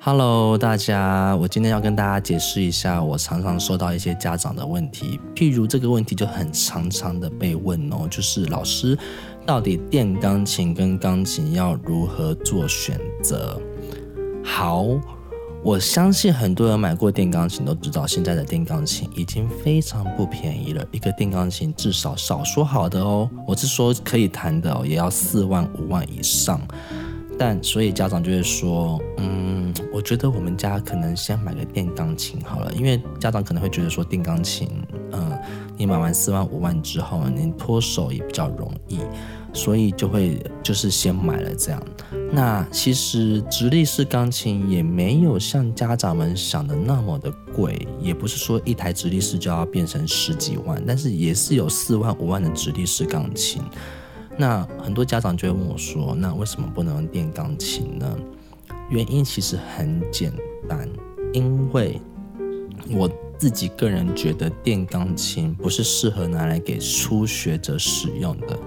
Hello，大家，我今天要跟大家解释一下，我常常收到一些家长的问题，譬如这个问题就很常常的被问哦，就是老师，到底电钢琴跟钢琴要如何做选择？好，我相信很多人买过电钢琴都知道，现在的电钢琴已经非常不便宜了，一个电钢琴至少少说好的哦，我是说可以弹的哦，也要四万五万以上。但所以家长就会说，嗯，我觉得我们家可能先买个电钢琴好了，因为家长可能会觉得说电钢琴，嗯，你买完四万五万之后，你脱手也比较容易，所以就会就是先买了这样。那其实直立式钢琴也没有像家长们想的那么的贵，也不是说一台直立式就要变成十几万，但是也是有四万五万的直立式钢琴。那很多家长就会问我说：“那为什么不能用电钢琴呢？”原因其实很简单，因为我自己个人觉得电钢琴不是适合拿来给初学者使用的。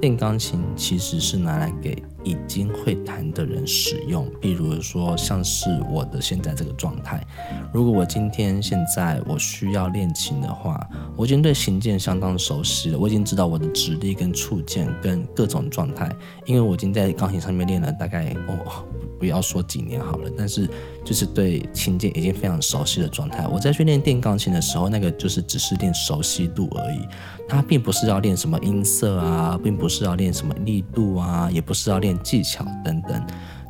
练钢琴其实是拿来给已经会弹的人使用，比如说像是我的现在这个状态。如果我今天现在我需要练琴的话，我已经对琴键相当熟悉了，我已经知道我的指力跟触键跟各种状态，因为我已经在钢琴上面练了大概哦。不要说几年好了，但是就是对琴键已经非常熟悉的状态。我在训练电钢琴的时候，那个就是只是练熟悉度而已，它并不是要练什么音色啊，并不是要练什么力度啊，也不是要练技巧等等。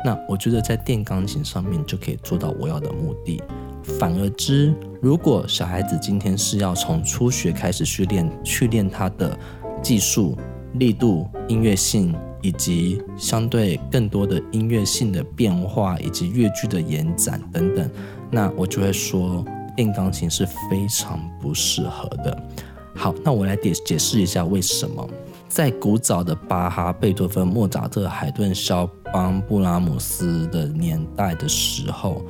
那我觉得在电钢琴上面就可以做到我要的目的。反而之，如果小孩子今天是要从初学开始去练，去练他的技术、力度、音乐性。以及相对更多的音乐性的变化，以及乐句的延展等等，那我就会说电钢琴是非常不适合的。好，那我来解解释一下为什么。在古早的巴哈、贝多芬、莫扎特、海顿、肖邦、布拉姆斯的年代的时候，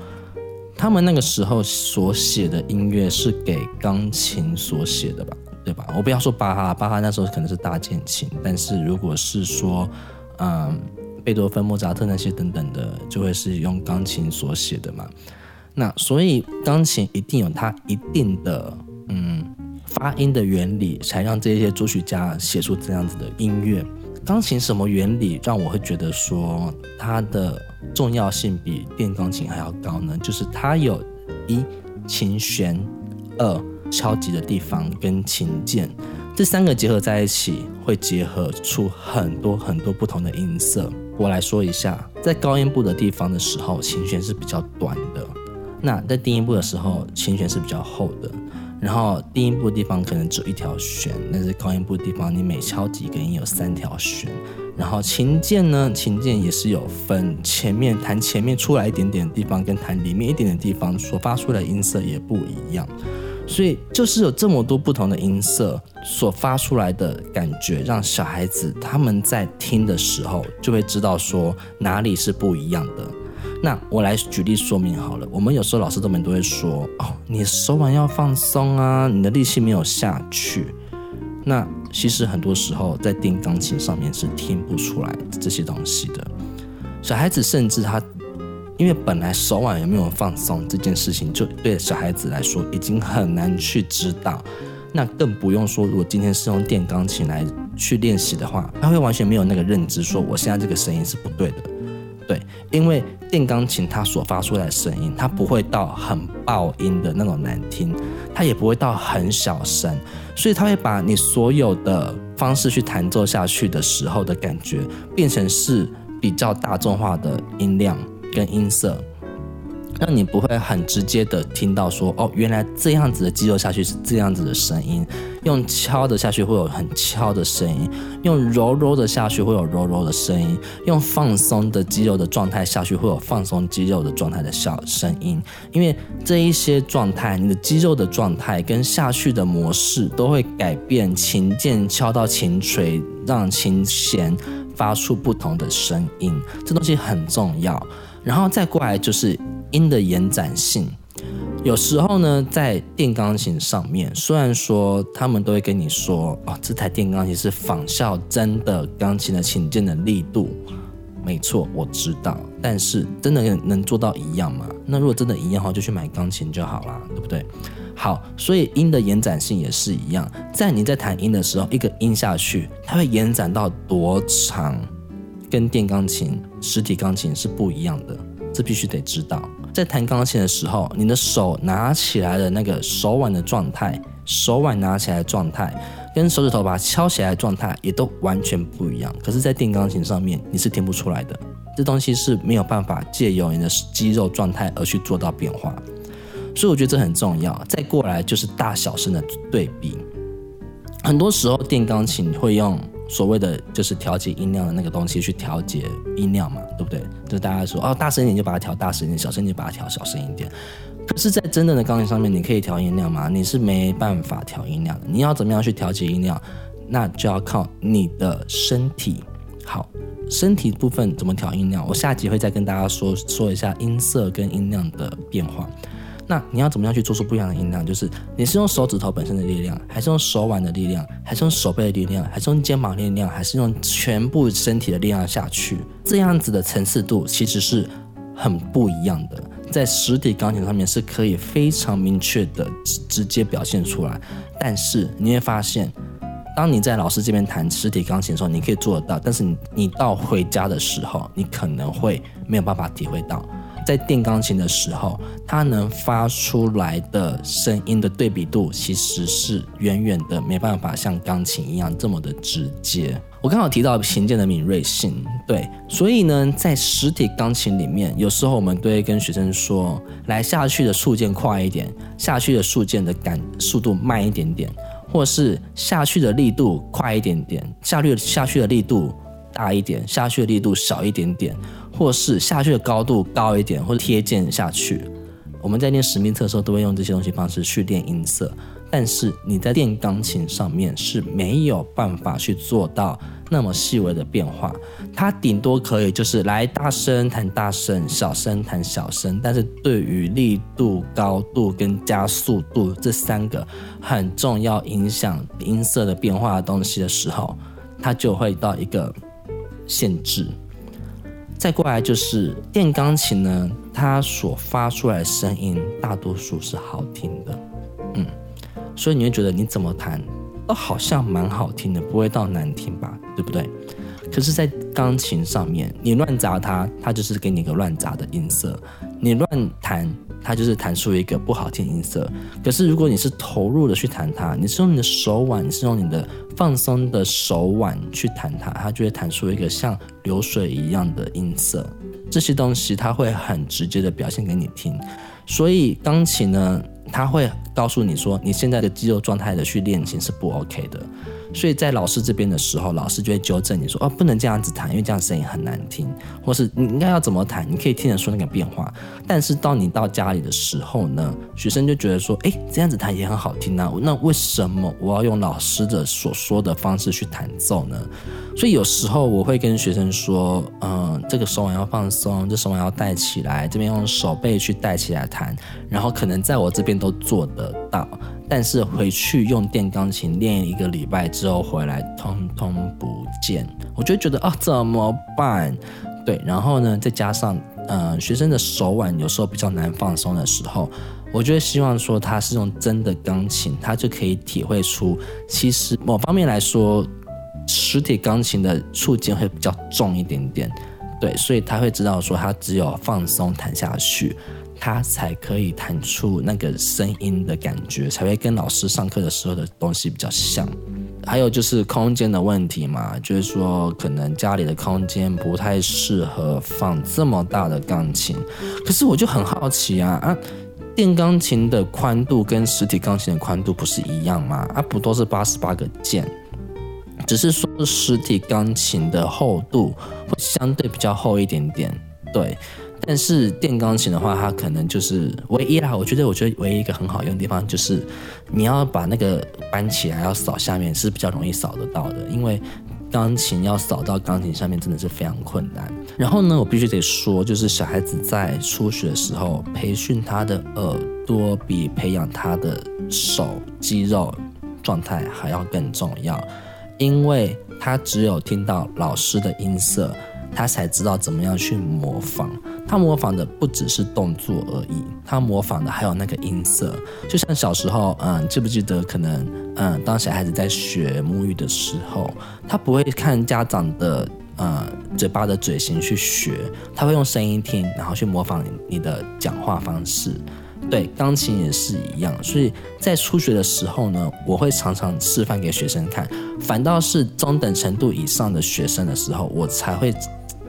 他们那个时候所写的音乐是给钢琴所写的吧？对吧？我不要说巴哈，巴哈那时候可能是大键琴，但是如果是说，嗯，贝多芬、莫扎特那些等等的，就会是用钢琴所写的嘛。那所以钢琴一定有它一定的嗯发音的原理，才让这些作曲家写出这样子的音乐。钢琴什么原理让我会觉得说它的重要性比电钢琴还要高呢？就是它有一琴弦，二。敲击的地方跟琴键这三个结合在一起，会结合出很多很多不同的音色。我来说一下，在高音部的地方的时候，琴弦是比较短的；那在低音部的时候，琴弦是比较厚的。然后低音部的地方可能只有一条弦，但是高音部的地方，你每敲几个音有三条弦。然后琴键呢，琴键也是有分前面弹前面出来一点点的地方，跟弹里面一点点地方所发出来的音色也不一样。所以就是有这么多不同的音色所发出来的感觉，让小孩子他们在听的时候就会知道说哪里是不一样的。那我来举例说明好了。我们有时候老师都们都会说哦，你手腕要放松啊，你的力气没有下去。那其实很多时候在电钢琴上面是听不出来这些东西的。小孩子甚至他。因为本来手腕有没有放松这件事情，就对小孩子来说已经很难去知道，那更不用说如果今天是用电钢琴来去练习的话，他会完全没有那个认知，说我现在这个声音是不对的。对，因为电钢琴它所发出来的声音，它不会到很爆音的那种难听，它也不会到很小声，所以它会把你所有的方式去弹奏下去的时候的感觉，变成是比较大众化的音量。跟音色，让你不会很直接的听到说哦，原来这样子的肌肉下去是这样子的声音，用敲的下去会有很敲的声音，用柔柔的下去会有柔柔的声音，用放松的肌肉的状态下去会有放松肌肉的状态的小声音，因为这一些状态，你的肌肉的状态跟下去的模式都会改变琴键敲到琴锤，让琴弦发出不同的声音，这东西很重要。然后再过来就是音的延展性，有时候呢，在电钢琴上面，虽然说他们都会跟你说，哦，这台电钢琴是仿效真的钢琴的琴键的力度，没错，我知道，但是真的能做到一样吗？那如果真的一样的话，就去买钢琴就好啦，对不对？好，所以音的延展性也是一样，在你在弹音的时候，一个音下去，它会延展到多长，跟电钢琴、实体钢琴是不一样的，这必须得知道。在弹钢琴的时候，你的手拿起来的那个手腕的状态，手腕拿起来的状态，跟手指头把它敲起来的状态，也都完全不一样。可是，在电钢琴上面，你是听不出来的，这东西是没有办法借由你的肌肉状态而去做到变化。所以我觉得这很重要。再过来就是大小声的对比。很多时候电钢琴会用所谓的就是调节音量的那个东西去调节音量嘛，对不对？就大家说哦，大声一点就把它调大声一点，小声就把它调小声一点。可是，在真正的钢琴上面，你可以调音量吗？你是没办法调音量的。你要怎么样去调节音量？那就要靠你的身体。好，身体部分怎么调音量？我下集会再跟大家说说一下音色跟音量的变化。那你要怎么样去做出不一样的音量？就是你是用手指头本身的力量，还是用手腕的力量，还是用手背的力量，还是用肩膀力量，还是用全部身体的力量下去？这样子的层次度其实是很不一样的，在实体钢琴上面是可以非常明确的直接表现出来。但是你会发现，当你在老师这边弹实体钢琴的时候，你可以做得到，但是你你到回家的时候，你可能会没有办法体会到。在电钢琴的时候，它能发出来的声音的对比度，其实是远远的没办法像钢琴一样这么的直接。我刚好提到琴键的敏锐性，对，所以呢，在实体钢琴里面，有时候我们都会跟学生说，来下去的速键快一点，下去的速键的感速度慢一点点，或是下去的力度快一点点，下去下去的力度大一点，下去的力度小一点点。或是下去的高度高一点，或者贴键下去，我们在练使命特的时候都会用这些东西方式去练音色。但是你在练钢琴上面是没有办法去做到那么细微的变化，它顶多可以就是来大声弹大声，小声弹小声。但是对于力度、高度跟加速度这三个很重要影响音色的变化的东西的时候，它就会到一个限制。再过来就是电钢琴呢，它所发出来的声音大多数是好听的，嗯，所以你会觉得你怎么弹都好像蛮好听的，不会到难听吧，对不对？可是，在钢琴上面，你乱砸它，它就是给你一个乱砸的音色；你乱弹，它就是弹出一个不好听音色。可是，如果你是投入的去弹它，你是用你的手腕，你是用你的放松的手腕去弹它，它就会弹出一个像流水一样的音色。这些东西，它会很直接的表现给你听。所以，钢琴呢，它会告诉你说，你现在的肌肉状态的去练琴是不 OK 的。所以在老师这边的时候，老师就会纠正你说：“哦，不能这样子弹，因为这样声音很难听。”或是你应该要怎么弹？你可以听得出那个变化。但是到你到家里的时候呢，学生就觉得说：“哎，这样子弹也很好听啊，那为什么我要用老师的所说的方式去弹奏呢？”所以有时候我会跟学生说：“嗯，这个手腕要放松，这手腕要带起来，这边用手背去带起来弹，然后可能在我这边都做得到。”但是回去用电钢琴练一个礼拜之后回来，通通不见，我就觉得啊，怎么办？对，然后呢，再加上呃，学生的手腕有时候比较难放松的时候，我就希望说他是用真的钢琴，他就可以体会出，其实某方面来说，实体钢琴的触键会比较重一点点，对，所以他会知道说，他只有放松弹下去。他才可以弹出那个声音的感觉，才会跟老师上课的时候的东西比较像。还有就是空间的问题嘛，就是说可能家里的空间不太适合放这么大的钢琴。可是我就很好奇啊啊，电钢琴的宽度跟实体钢琴的宽度不是一样吗？啊，不都是八十八个键，只是说实体钢琴的厚度会相对比较厚一点点，对。但是电钢琴的话，它可能就是唯一啦。我觉得，我觉得唯一一个很好用的地方就是，你要把那个搬起来要扫下面是比较容易扫得到的，因为钢琴要扫到钢琴上面真的是非常困难。然后呢，我必须得说，就是小孩子在初学的时候，培训他的耳朵比培养他的手肌肉状态还要更重要，因为他只有听到老师的音色。他才知道怎么样去模仿。他模仿的不只是动作而已，他模仿的还有那个音色。就像小时候，嗯，记不记得？可能，嗯，当小孩子在学母语的时候，他不会看家长的，呃，嘴巴的嘴型去学，他会用声音听，然后去模仿你的讲话方式。对，钢琴也是一样。所以在初学的时候呢，我会常常示范给学生看，反倒是中等程度以上的学生的时候，我才会。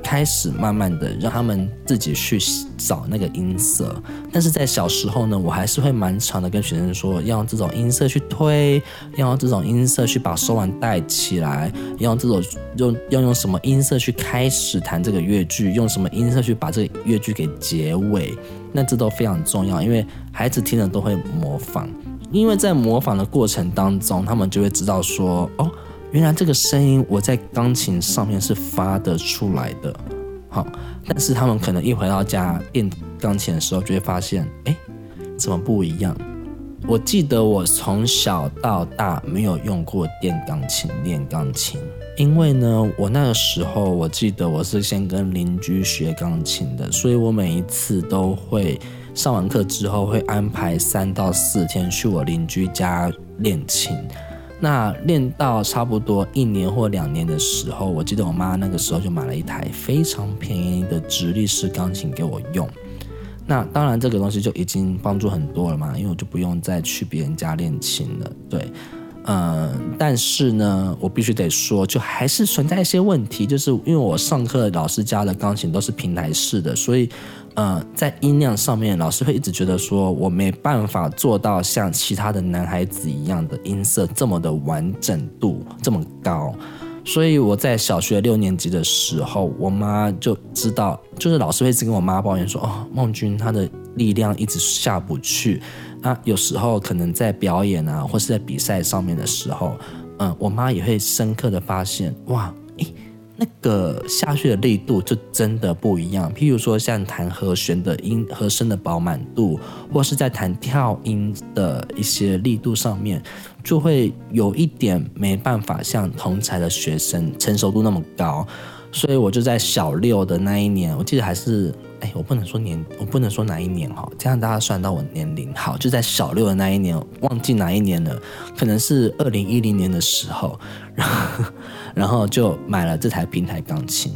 开始慢慢的让他们自己去找那个音色，但是在小时候呢，我还是会蛮常的跟学生说，要用这种音色去推，要用这种音色去把手腕带起来，要用这种用要用什么音色去开始弹这个乐句，用什么音色去把这个乐句给结尾，那这都非常重要，因为孩子听了都会模仿，因为在模仿的过程当中，他们就会知道说，哦。原来这个声音我在钢琴上面是发得出来的，好，但是他们可能一回到家练钢琴的时候，就会发现，哎，怎么不一样？我记得我从小到大没有用过电钢琴练钢琴，因为呢，我那个时候我记得我是先跟邻居学钢琴的，所以我每一次都会上完课之后会安排三到四天去我邻居家练琴。那练到差不多一年或两年的时候，我记得我妈那个时候就买了一台非常便宜的直立式钢琴给我用。那当然这个东西就已经帮助很多了嘛，因为我就不用再去别人家练琴了。对，嗯，但是呢，我必须得说，就还是存在一些问题，就是因为我上课老师家的钢琴都是平台式的，所以。呃，在音量上面，老师会一直觉得说我没办法做到像其他的男孩子一样的音色这么的完整度这么高，所以我在小学六年级的时候，我妈就知道，就是老师会一直跟我妈抱怨说，哦，孟君他的力量一直下不去，啊，有时候可能在表演啊，或是在比赛上面的时候，嗯，我妈也会深刻的发现，哇，诶。那个下去的力度就真的不一样。譬如说，像弹和弦的音和声的饱满度，或是在弹跳音的一些力度上面，就会有一点没办法像同才的学生成熟度那么高。所以我就在小六的那一年，我记得还是。哎，我不能说年，我不能说哪一年哈，这样大家算到我年龄。好，就在小六的那一年，忘记哪一年了，可能是二零一零年的时候，然后然后就买了这台平台钢琴。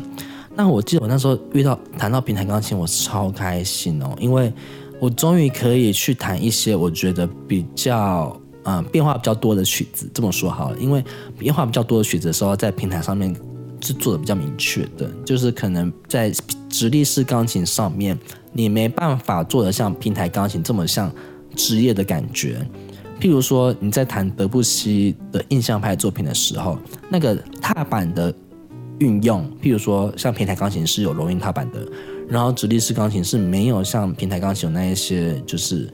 那我记得我那时候遇到弹到平台钢琴，我超开心哦，因为我终于可以去弹一些我觉得比较嗯变化比较多的曲子。这么说好了，因为变化比较多的曲子的时候，在平台上面是做的比较明确的，就是可能在。直立式钢琴上面，你没办法做的像平台钢琴这么像职业的感觉。譬如说，你在弹德布西的印象派作品的时候，那个踏板的运用，譬如说像平台钢琴是有柔音踏板的，然后直立式钢琴是没有像平台钢琴有那一些就是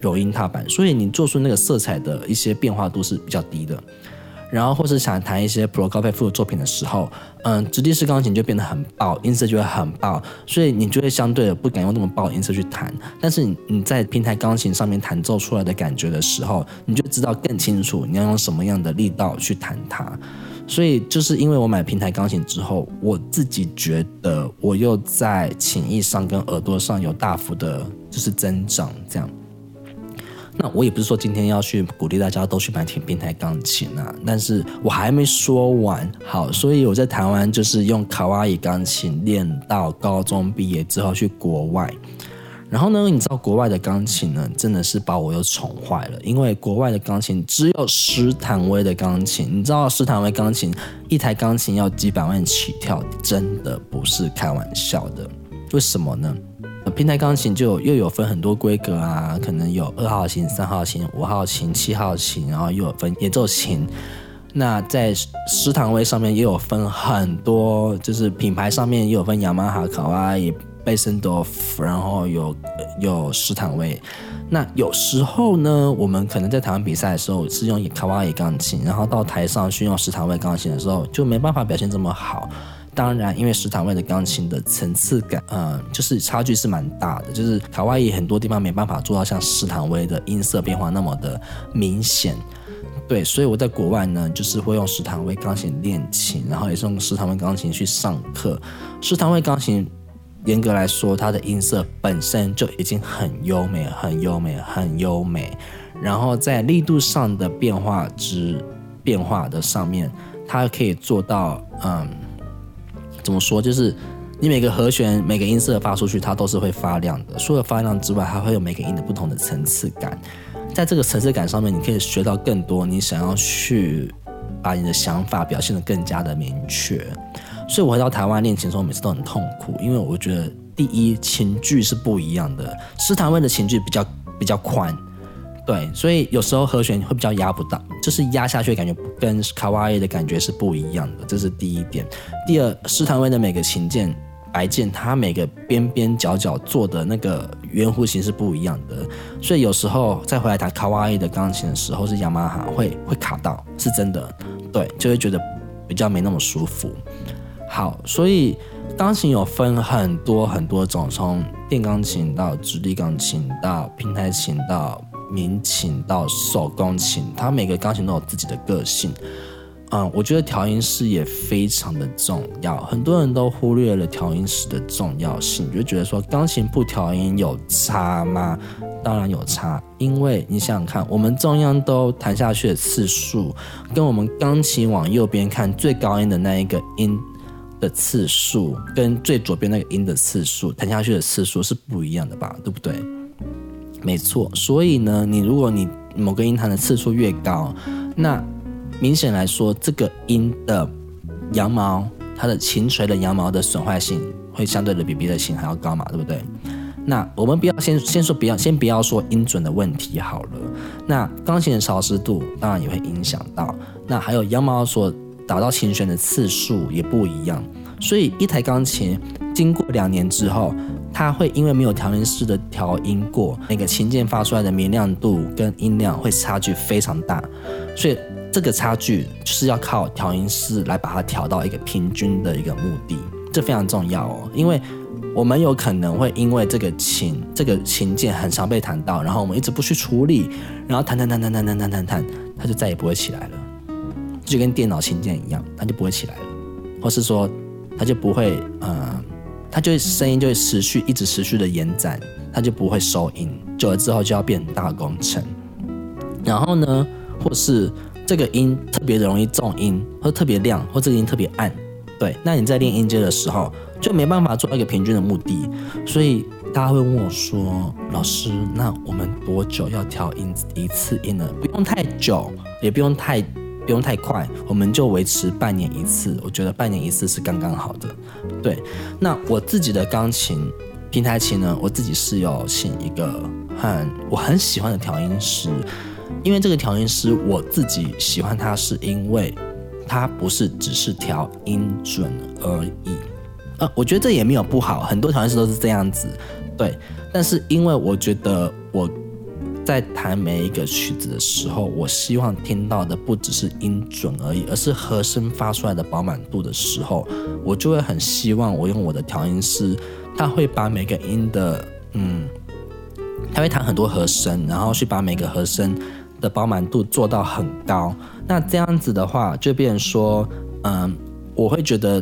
柔音踏板，所以你做出那个色彩的一些变化度是比较低的。然后，或是想弹一些 Pro 高菲夫的作品的时候，嗯，直立式钢琴就变得很爆，音色就会很爆，所以你就会相对的不敢用那么爆音色去弹。但是你你在平台钢琴上面弹奏出来的感觉的时候，你就知道更清楚你要用什么样的力道去弹它。所以就是因为我买平台钢琴之后，我自己觉得我又在琴艺上跟耳朵上有大幅的，就是增长这样。那我也不是说今天要去鼓励大家都去买平平台钢琴啊，但是我还没说完。好，所以我在台湾就是用卡哇伊钢琴练到高中毕业之后去国外，然后呢，你知道国外的钢琴呢，真的是把我又宠坏了，因为国外的钢琴只有斯坦威的钢琴，你知道斯坦威钢琴一台钢琴要几百万起跳，真的不是开玩笑的。为什么呢？平台钢琴就又有分很多规格啊，可能有二号琴、三号琴、五号琴、七号琴，然后又有分演奏琴。那在斯坦威上面也有分很多，就是品牌上面也有分雅马哈、卡哇伊、贝森多夫，然后有有斯坦威。那有时候呢，我们可能在台湾比赛的时候是用卡哇伊钢琴，然后到台上去用斯坦威钢琴的时候，就没办法表现这么好。当然，因为史坦威的钢琴的层次感，嗯，就是差距是蛮大的。就是卡哇伊很多地方没办法做到像史坦威的音色变化那么的明显。对，所以我在国外呢，就是会用斯坦威钢琴练琴，然后也是用斯坦威钢琴去上课。斯坦威钢琴严格来说，它的音色本身就已经很优美、很优美、很优美。然后在力度上的变化之变化的上面，它可以做到，嗯，怎么说？就是你每个和弦、每个音色发出去，它都是会发亮的。除了发亮之外，还会有每个音的不同的层次感。在这个层次感上面，你可以学到更多。你想要去把你的想法表现得更加的明确。所以我回到台湾练琴的时候，每次都很痛苦，因为我觉得第一琴距是不一样的，斯坦威的琴距比较比较宽。对，所以有时候和弦会比较压不到，就是压下去感觉跟卡哇伊的感觉是不一样的，这是第一点。第二，斯坦威的每个琴键白键，它每个边边角角做的那个圆弧形是不一样的，所以有时候再回来弹卡哇伊的钢琴的时候，是雅马哈会会卡到，是真的，对，就会觉得比较没那么舒服。好，所以钢琴有分很多很多种，从电钢琴到直立钢琴到平台琴到。民琴到手工琴，它每个钢琴都有自己的个性。嗯，我觉得调音师也非常的重要，很多人都忽略了调音师的重要性，就觉得说钢琴不调音有差吗？当然有差，因为你想想看，我们中央都弹下去的次数，跟我们钢琴往右边看最高音的那一个音的次数，跟最左边那个音的次数，弹下去的次数是不一样的吧？对不对？没错，所以呢，你如果你某个音弹的次数越高，那明显来说，这个音的羊毛，它的琴锤的羊毛的损坏性会相对的比别的琴还要高嘛，对不对？那我们不要先先说不要先不要说音准的问题好了，那钢琴的潮湿度当然也会影响到，那还有羊毛所打到琴弦的次数也不一样，所以一台钢琴经过两年之后。它会因为没有调音师的调音过，那个琴键发出来的明亮度跟音量会差距非常大，所以这个差距就是要靠调音师来把它调到一个平均的一个目的，这非常重要哦。因为我们有可能会因为这个琴这个琴键很常被弹到，然后我们一直不去处理，然后弹弹弹弹弹弹弹弹弹，它就再也不会起来了，就跟电脑琴键一样，它就不会起来了，或是说它就不会呃。它就会声音就会持续一直持续的延展，它就不会收音，久了之后就要变大工程。然后呢，或是这个音特别容易重音，或特别亮，或这个音特别暗，对，那你在练音阶的时候就没办法做一个平均的目的。所以大家会问我说：“老师，那我们多久要调音一次音呢？不用太久，也不用太。”不用太快，我们就维持半年一次。我觉得半年一次是刚刚好的。对，那我自己的钢琴平台琴呢，我自己是有请一个很我很喜欢的调音师，因为这个调音师我自己喜欢他，是因为他不是只是调音准而已。呃，我觉得这也没有不好，很多调音师都是这样子。对，但是因为我觉得我。在弹每一个曲子的时候，我希望听到的不只是音准而已，而是和声发出来的饱满度的时候，我就会很希望我用我的调音师，他会把每个音的，嗯，他会弹很多和声，然后去把每个和声的饱满度做到很高。那这样子的话，就变成说，嗯，我会觉得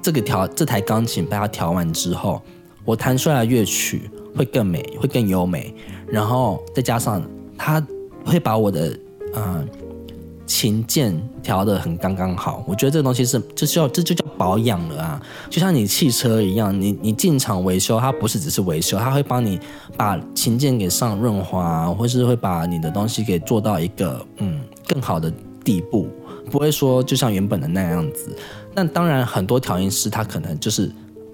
这个调这台钢琴被他调完之后，我弹出来的乐曲会更美，会更优美。然后再加上，他会把我的嗯琴键调的很刚刚好。我觉得这个东西是，这叫这就叫保养了啊！就像你汽车一样，你你进厂维修，它不是只是维修，它会帮你把琴键给上润滑，或是会把你的东西给做到一个嗯更好的地步，不会说就像原本的那样子。那当然，很多调音师他可能就是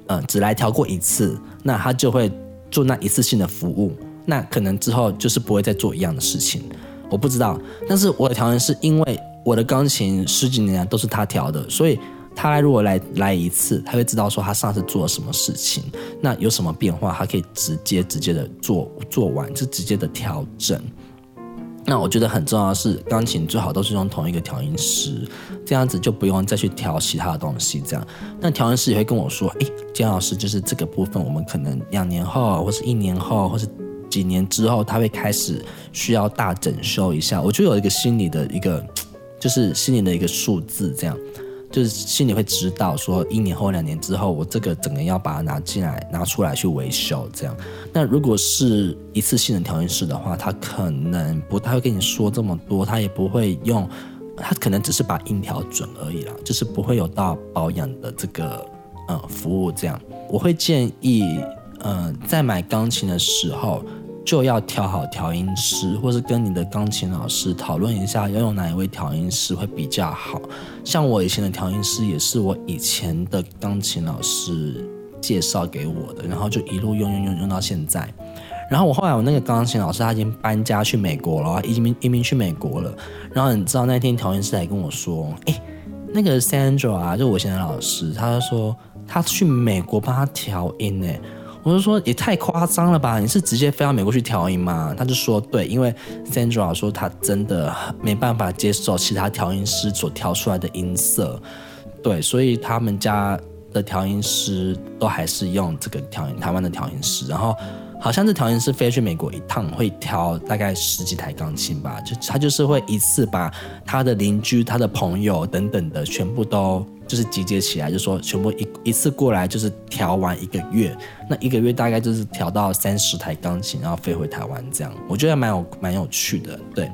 嗯只来调过一次，那他就会做那一次性的服务。那可能之后就是不会再做一样的事情，我不知道。但是我的调音是因为我的钢琴十几年来都是他调的，所以他如果来来一次，他会知道说他上次做了什么事情，那有什么变化，他可以直接直接的做做完，就直接的调整。那我觉得很重要的是，钢琴最好都是用同一个调音师，这样子就不用再去调其他的东西。这样，那调音师也会跟我说：“哎，姜老师，就是这个部分，我们可能两年后，或是一年后，或是。”几年之后，他会开始需要大整修一下。我就有一个心理的一个，就是心里的一个数字，这样，就是心里会知道说，一年后、两年之后，我这个整个要把它拿进来、拿出来去维修，这样。那如果是一次性的调音师的话，他可能不太会跟你说这么多，他也不会用，他可能只是把音调准而已啦，就是不会有到保养的这个呃服务这样。我会建议。嗯，在买钢琴的时候就要挑好调音师，或是跟你的钢琴老师讨论一下要用哪一位调音师会比较好。像我以前的调音师也是我以前的钢琴老师介绍给我的，然后就一路用用用用到现在。然后我后来我那个钢琴老师他已经搬家去美国了，移民移民去美国了。然后你知道那天调音师还跟我说：“哎，那个 Sandra 啊，就我以前的老师，他说他去美国帮他调音呢。”我就说也太夸张了吧！你是直接飞到美国去调音吗？他就说对，因为 Sandra 说他真的没办法接受其他调音师所调出来的音色，对，所以他们家的调音师都还是用这个调音台湾的调音师。然后好像这调音师飞去美国一趟会调大概十几台钢琴吧，就他就是会一次把他的邻居、他的朋友等等的全部都。就是集结起来，就说全部一一次过来，就是调完一个月，那一个月大概就是调到三十台钢琴，然后飞回台湾这样，我觉得蛮有蛮有趣的，对。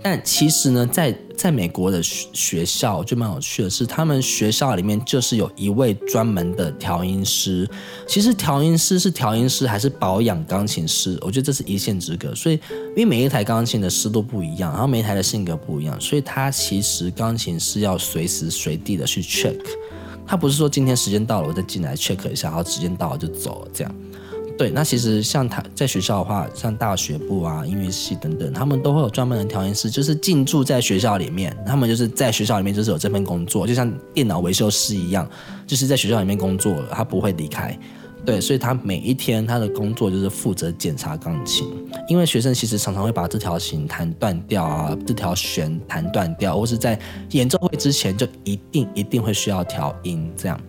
但其实呢，在在美国的学学校就蛮有趣的是，他们学校里面就是有一位专门的调音师。其实调音师是调音师还是保养钢琴师，我觉得这是一线之隔。所以，因为每一台钢琴的湿度不一样，然后每一台的性格不一样，所以他其实钢琴师要随时随地的去 check。他不是说今天时间到了我再进来 check 一下，然后时间到了就走了这样。对，那其实像他在学校的话，像大学部啊、音乐系等等，他们都会有专门的调音师，就是进驻在学校里面。他们就是在学校里面就是有这份工作，就像电脑维修师一样，就是在学校里面工作，他不会离开。对，所以他每一天他的工作就是负责检查钢琴，因为学生其实常常会把这条弦弹断掉啊，这条弦弹断掉，或是在演奏会之前就一定一定会需要调音这样。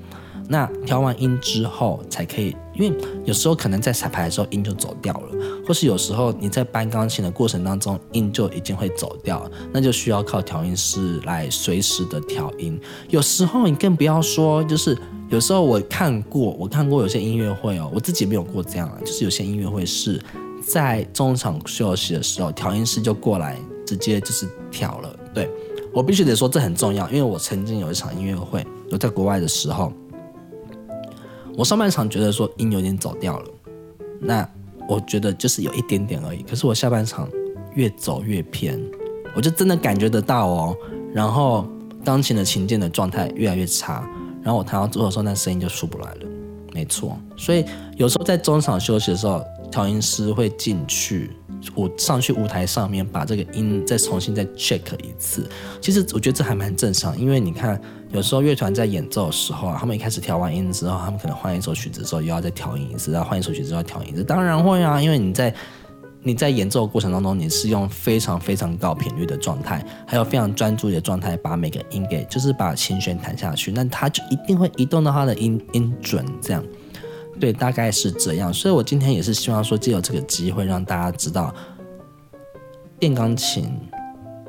那调完音之后才可以，因为有时候可能在彩排的时候音就走掉了，或是有时候你在搬钢琴的过程当中音就已经会走掉，那就需要靠调音师来随时的调音。有时候你更不要说，就是有时候我看过，我看过有些音乐会哦，我自己没有过这样啊，就是有些音乐会是在中场休息的时候，调音师就过来直接就是调了。对我必须得说这很重要，因为我曾经有一场音乐会，我在国外的时候。我上半场觉得说音有点走掉了，那我觉得就是有一点点而已。可是我下半场越走越偏，我就真的感觉得到哦。然后钢琴的琴键的状态越来越差，然后我弹到最后的时候，那声音就出不来了。没错，所以有时候在中场休息的时候，调音师会进去。我上去舞台上面把这个音再重新再 check 一次，其实我觉得这还蛮正常，因为你看有时候乐团在演奏的时候啊，他们一开始调完音之后，他们可能换一首曲子之后又要再调音一次，然后换一首曲子又要调音一次，当然会啊，因为你在 你在演奏过程当中，你是用非常非常高频率的状态，还有非常专注的状态，把每个音给就是把琴弦弹下去，那它就一定会移动到它的音音准这样。对，大概是这样，所以我今天也是希望说，借由这个机会让大家知道，电钢琴、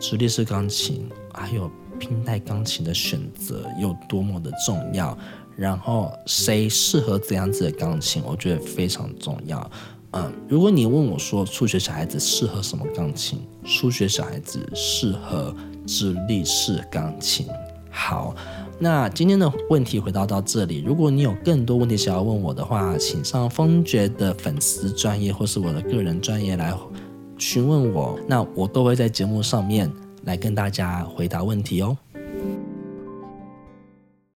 直立式钢琴还有拼带钢琴的选择有多么的重要，然后谁适合怎样子的钢琴，我觉得非常重要。嗯，如果你问我说，初学小孩子适合什么钢琴？初学小孩子适合直立式钢琴。好。那今天的问题回答到这里。如果你有更多问题想要问我的话，请上风爵的粉丝专业或是我的个人专业来询问我，那我都会在节目上面来跟大家回答问题哦。